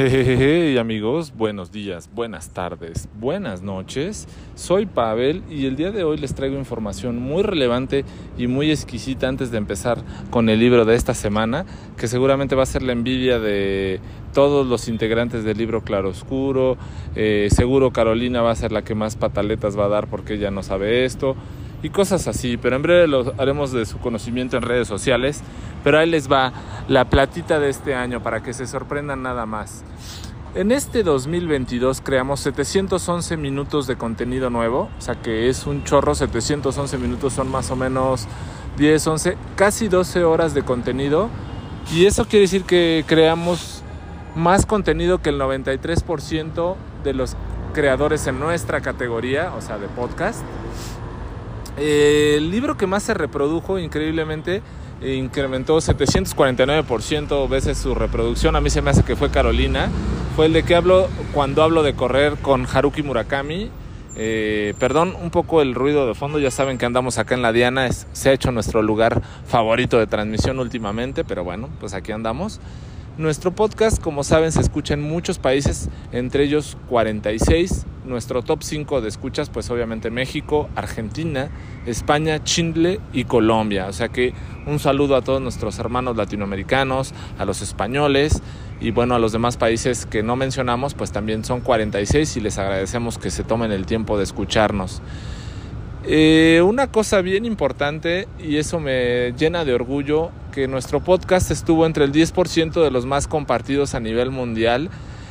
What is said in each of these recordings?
Hey amigos, buenos días, buenas tardes, buenas noches. Soy Pavel y el día de hoy les traigo información muy relevante y muy exquisita antes de empezar con el libro de esta semana, que seguramente va a ser la envidia de todos los integrantes del libro Claroscuro. Eh, seguro Carolina va a ser la que más pataletas va a dar porque ella no sabe esto y cosas así, pero en breve lo haremos de su conocimiento en redes sociales. Pero ahí les va la platita de este año para que se sorprendan nada más. En este 2022 creamos 711 minutos de contenido nuevo, o sea que es un chorro, 711 minutos son más o menos 10, 11, casi 12 horas de contenido. Y eso quiere decir que creamos más contenido que el 93% de los creadores en nuestra categoría, o sea, de podcast. El libro que más se reprodujo increíblemente eh, incrementó 749% veces su reproducción. A mí se me hace que fue Carolina. Fue el de que hablo cuando hablo de correr con Haruki Murakami. Eh, perdón un poco el ruido de fondo, ya saben que andamos acá en la Diana, se ha hecho nuestro lugar favorito de transmisión últimamente, pero bueno, pues aquí andamos. Nuestro podcast, como saben, se escucha en muchos países, entre ellos 46. Nuestro top 5 de escuchas, pues obviamente México, Argentina, España, Chile y Colombia. O sea que un saludo a todos nuestros hermanos latinoamericanos, a los españoles y bueno, a los demás países que no mencionamos, pues también son 46 y les agradecemos que se tomen el tiempo de escucharnos. Eh, una cosa bien importante, y eso me llena de orgullo, que nuestro podcast estuvo entre el 10% de los más compartidos a nivel mundial.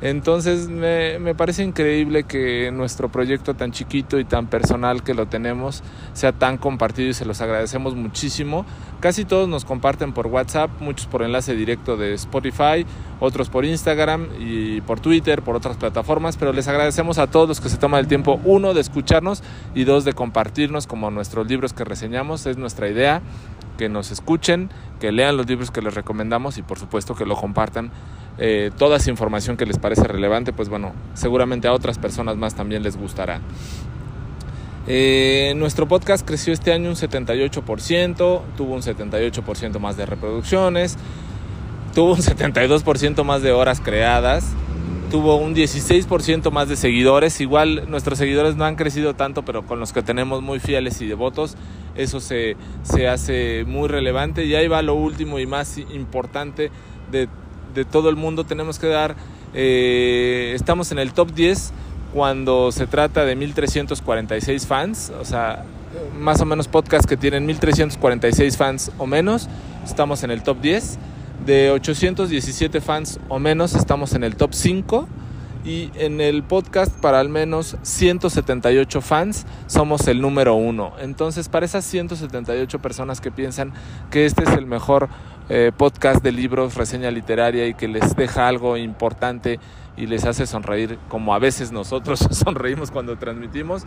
Entonces me, parece increíble que nuestro proyecto tan chiquito y tan personal que lo tenemos sea tan compartido y se los agradecemos muchísimo. Casi todos nos comparten por WhatsApp, muchos por enlace directo de Spotify, otros por Instagram y por Twitter, por otras plataformas, pero les agradecemos a todos los que se toman el tiempo, uno, de escucharnos y dos, de compartirnos como nuestros libros que reseñamos, es nuestra idea que nos escuchen, que lean los libros que les recomendamos y por supuesto que lo compartan eh, toda esa información que les parece relevante, pues bueno, seguramente a otras personas más también les gustará. Eh, nuestro podcast creció este año un 78%, tuvo un 78% más de reproducciones, tuvo un 72% más de horas creadas, tuvo un 16% más de seguidores. Igual nuestros seguidores no han crecido tanto, pero con los que tenemos muy fieles y devotos, eso se, se hace muy relevante. Y ahí va lo último y más importante de de todo el mundo tenemos que dar, eh, estamos en el top 10 cuando se trata de 1346 fans, o sea, más o menos podcasts que tienen 1346 fans o menos, estamos en el top 10. De 817 fans o menos, estamos en el top 5 y en el podcast para al menos 178 fans somos el número uno. Entonces para esas 178 personas que piensan que este es el mejor eh, podcast de libros, reseña literaria y que les deja algo importante y les hace sonreír como a veces nosotros sonreímos cuando transmitimos,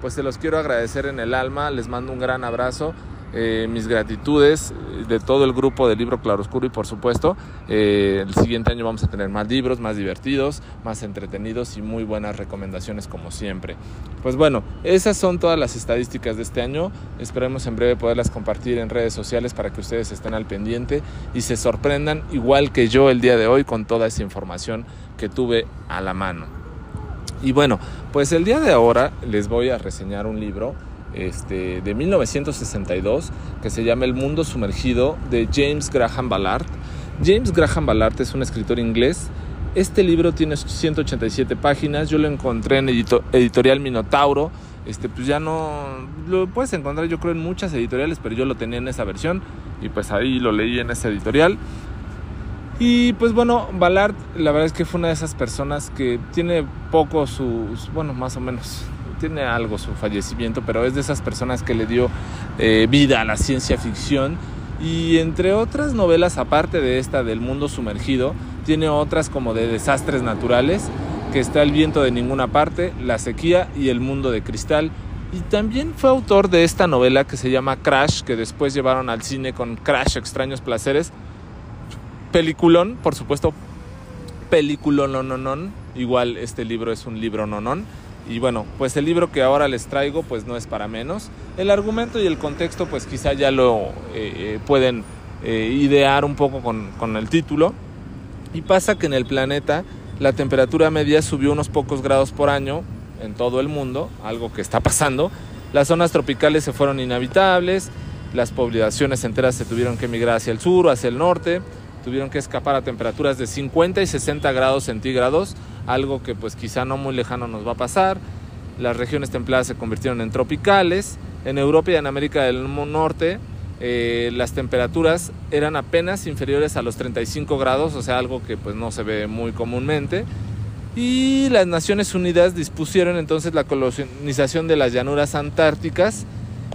pues se los quiero agradecer en el alma, les mando un gran abrazo eh, mis gratitudes de todo el grupo del libro Claroscuro y por supuesto eh, el siguiente año vamos a tener más libros, más divertidos, más entretenidos y muy buenas recomendaciones como siempre. Pues bueno, esas son todas las estadísticas de este año. Esperemos en breve poderlas compartir en redes sociales para que ustedes estén al pendiente y se sorprendan igual que yo el día de hoy con toda esa información que tuve a la mano. Y bueno, pues el día de ahora les voy a reseñar un libro este, de 1962 que se llama El mundo sumergido de James Graham Ballard. James Graham Ballard es un escritor inglés. Este libro tiene 187 páginas. Yo lo encontré en Editorial Minotauro. Este, pues ya no lo puedes encontrar yo creo en muchas editoriales, pero yo lo tenía en esa versión y pues ahí lo leí en esa editorial. Y pues bueno, Ballard la verdad es que fue una de esas personas que tiene poco sus, bueno, más o menos tiene algo su fallecimiento, pero es de esas personas que le dio eh, vida a la ciencia ficción. Y entre otras novelas, aparte de esta del mundo sumergido, tiene otras como de desastres naturales, que está El viento de ninguna parte, La sequía y El mundo de cristal. Y también fue autor de esta novela que se llama Crash, que después llevaron al cine con Crash Extraños Placeres. Peliculón, por supuesto, peliculón, no, no, no. Igual este libro es un libro no, no. Y bueno, pues el libro que ahora les traigo pues no es para menos. El argumento y el contexto pues quizá ya lo eh, eh, pueden eh, idear un poco con, con, el título. Y pasa que en el planeta la temperatura media subió unos pocos grados por año en todo el mundo, algo que está pasando. Las zonas tropicales se fueron inhabitables, las poblaciones enteras se tuvieron que emigrar hacia el sur o hacia el norte, tuvieron que escapar a temperaturas de 50 y 60 grados centígrados, algo que pues quizá no muy lejano nos va a pasar. Las regiones templadas se convirtieron en tropicales. En Europa y en América del Norte eh, las temperaturas eran apenas inferiores a los 35 grados, o sea, algo que pues no se ve muy comúnmente. Y las Naciones Unidas dispusieron entonces la colonización de las llanuras antárticas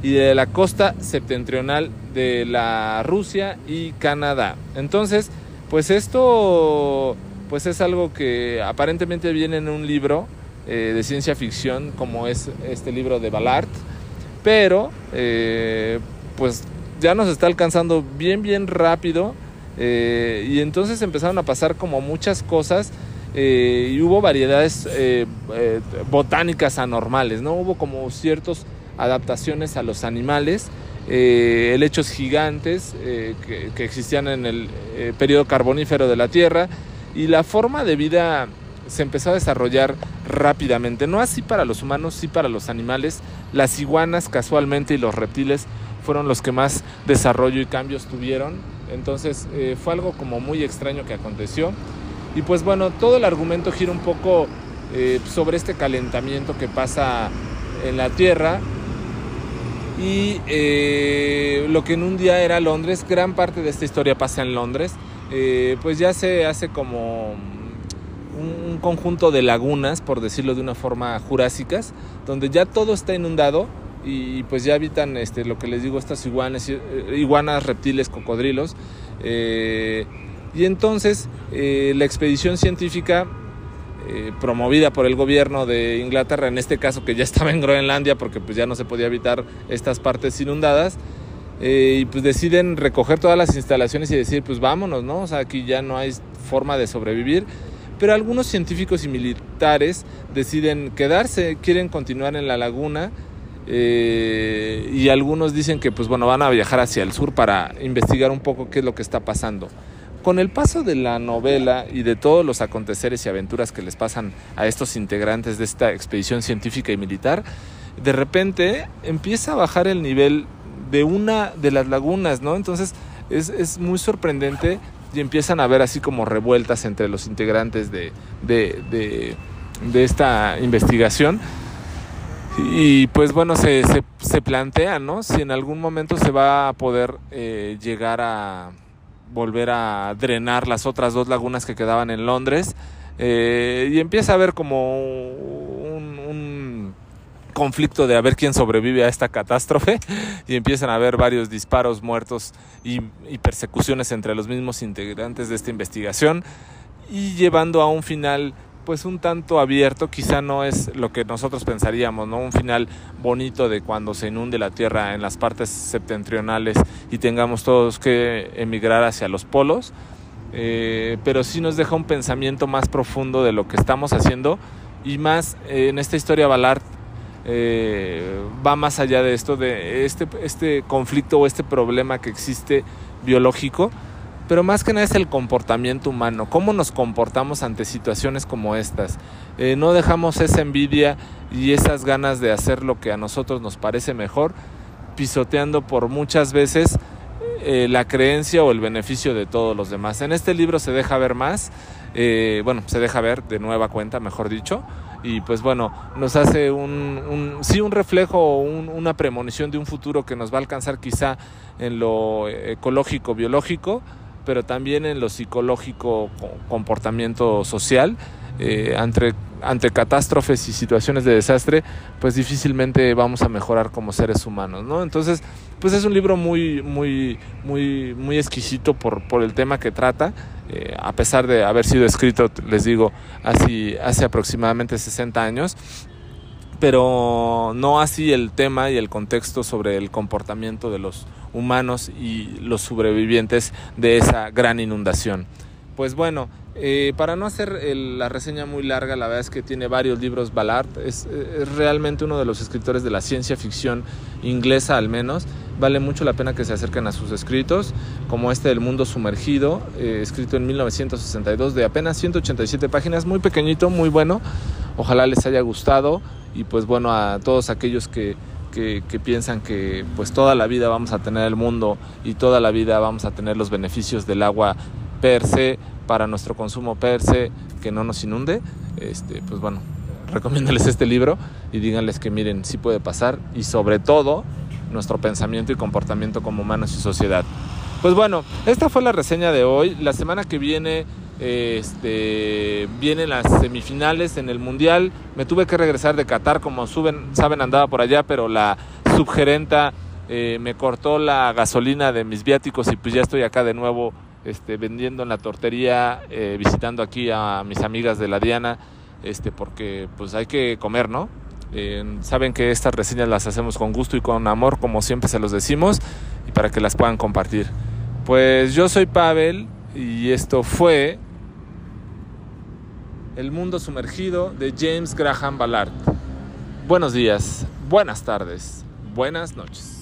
y de la costa septentrional de la Rusia y Canadá. Entonces, pues esto pues es algo que aparentemente viene en un libro eh, de ciencia ficción como es este libro de Ballard, pero eh, pues ya nos está alcanzando bien, bien rápido. Eh, y entonces empezaron a pasar como muchas cosas eh, y hubo variedades eh, botánicas anormales, ¿no? Hubo como ciertas adaptaciones a los animales, helechos gigantes que, que, existían en el periodo carbonífero de la Tierra y la forma de vida se empezó a desarrollar rápidamente, no así para los humanos, sí para los animales. Las iguanas casualmente y los reptiles fueron los que más desarrollo y cambios tuvieron. Entonces eh, fue algo como muy extraño que aconteció. Y pues bueno, todo el argumento gira un poco eh, sobre este calentamiento que pasa en la Tierra. Y eh, lo que en un día era Londres, gran parte de esta historia pasa en Londres. Pues ya se hace como un, un conjunto de lagunas, por decirlo de una forma, jurásicas, donde ya todo está inundado y pues ya habitan este, lo que les digo, estas iguanas, eh, iguanas reptiles, cocodrilos. Eh, y entonces eh, la expedición científica promovida por el gobierno de Inglaterra, en este caso que ya estaba en Groenlandia porque pues ya no se podía evitar estas partes inundadas, y pues deciden recoger todas las instalaciones y decir pues vámonos, ¿no? O sea, aquí ya no hay forma de sobrevivir. Pero algunos científicos y militares deciden quedarse, quieren continuar en la laguna eh, y algunos dicen que pues bueno van a viajar hacia el sur para investigar un poco qué es lo que está pasando. Con el paso de la novela y de todos los aconteceres y aventuras que les pasan a estos integrantes de esta expedición científica y militar, de repente empieza a bajar el nivel de una de las lagunas, ¿no? Entonces es, es muy sorprendente y empiezan a haber así como revueltas entre los integrantes de, de, de, esta investigación y pues bueno, se, se, plantea, ¿no? Si en algún momento se va a poder eh, llegar a volver a drenar las otras dos lagunas que quedaban en Londres. Eh, y empieza a haber como conflicto de a ver quién sobrevive a esta catástrofe. Y empiezan a haber varios disparos, muertos y, persecuciones entre los mismos integrantes de esta investigación. Y llevando a un final pues un tanto abierto, quizá no es lo que nosotros pensaríamos, ¿no? Un final bonito de cuando se inunde la Tierra en las partes septentrionales y tengamos todos que emigrar hacia los polos, eh, pero sí nos deja un pensamiento más profundo de lo que estamos haciendo y más eh, en esta historia Ballard eh, va más allá de esto, de este, este conflicto o este problema que existe biológico pero más que nada es el comportamiento humano, cómo nos comportamos ante situaciones como estas. Eh, no dejamos esa envidia y esas ganas de hacer lo que a nosotros nos parece mejor, pisoteando por muchas veces eh, la creencia o el beneficio de todos los demás. En este libro se deja ver más, bueno, se deja ver de nueva cuenta, mejor dicho, y pues bueno, nos hace un, un sí un reflejo o una premonición de un futuro que nos va a alcanzar quizá en lo ecológico, biológico, pero también en lo psicológico, comportamiento social. Eh, ante, ante catástrofes y situaciones de desastre, pues difícilmente vamos a mejorar como seres humanos, ¿no? Entonces, pues es un libro muy, muy, muy, muy exquisito por, el tema que trata, eh, a pesar de haber sido escrito, les digo, hace, hace aproximadamente 60 años, pero no así el tema y el contexto sobre el comportamiento de los humanos y los sobrevivientes de esa gran inundación. Pues bueno, eh, para no hacer la reseña muy larga, la verdad es que tiene varios libros Ballard, es, realmente uno de los escritores de la ciencia ficción inglesa al menos, vale mucho la pena que se acerquen a sus escritos, como este del mundo sumergido, eh, escrito en 1962 de apenas 187 páginas, muy pequeñito, muy bueno. Ojalá les haya gustado. Y pues bueno, a todos aquellos que, que, que, piensan que pues toda la vida vamos a tener el mundo y toda la vida vamos a tener los beneficios del agua per se para nuestro consumo per se que no nos inunde, este, pues bueno, recomiéndales este libro y díganles que miren, sí puede pasar y sobre todo nuestro pensamiento y comportamiento como humanos y sociedad. Pues bueno, esta fue la reseña de hoy. La semana que viene este, vienen las semifinales en el Mundial. Me tuve que regresar de Qatar, como suben, saben, andaba por allá, pero la subgerenta eh, me cortó la gasolina de mis viáticos y pues ya estoy acá de nuevo este, vendiendo en la tortería, eh, visitando aquí a mis amigas de la Diana, este, porque pues hay que comer, ¿no? Eh, saben que estas reseñas las hacemos con gusto y con amor, como siempre se los decimos, y para que las puedan compartir. Pues yo soy Pavel y esto fue El mundo sumergido de James Graham Ballard. Buenos días, buenas tardes, buenas noches.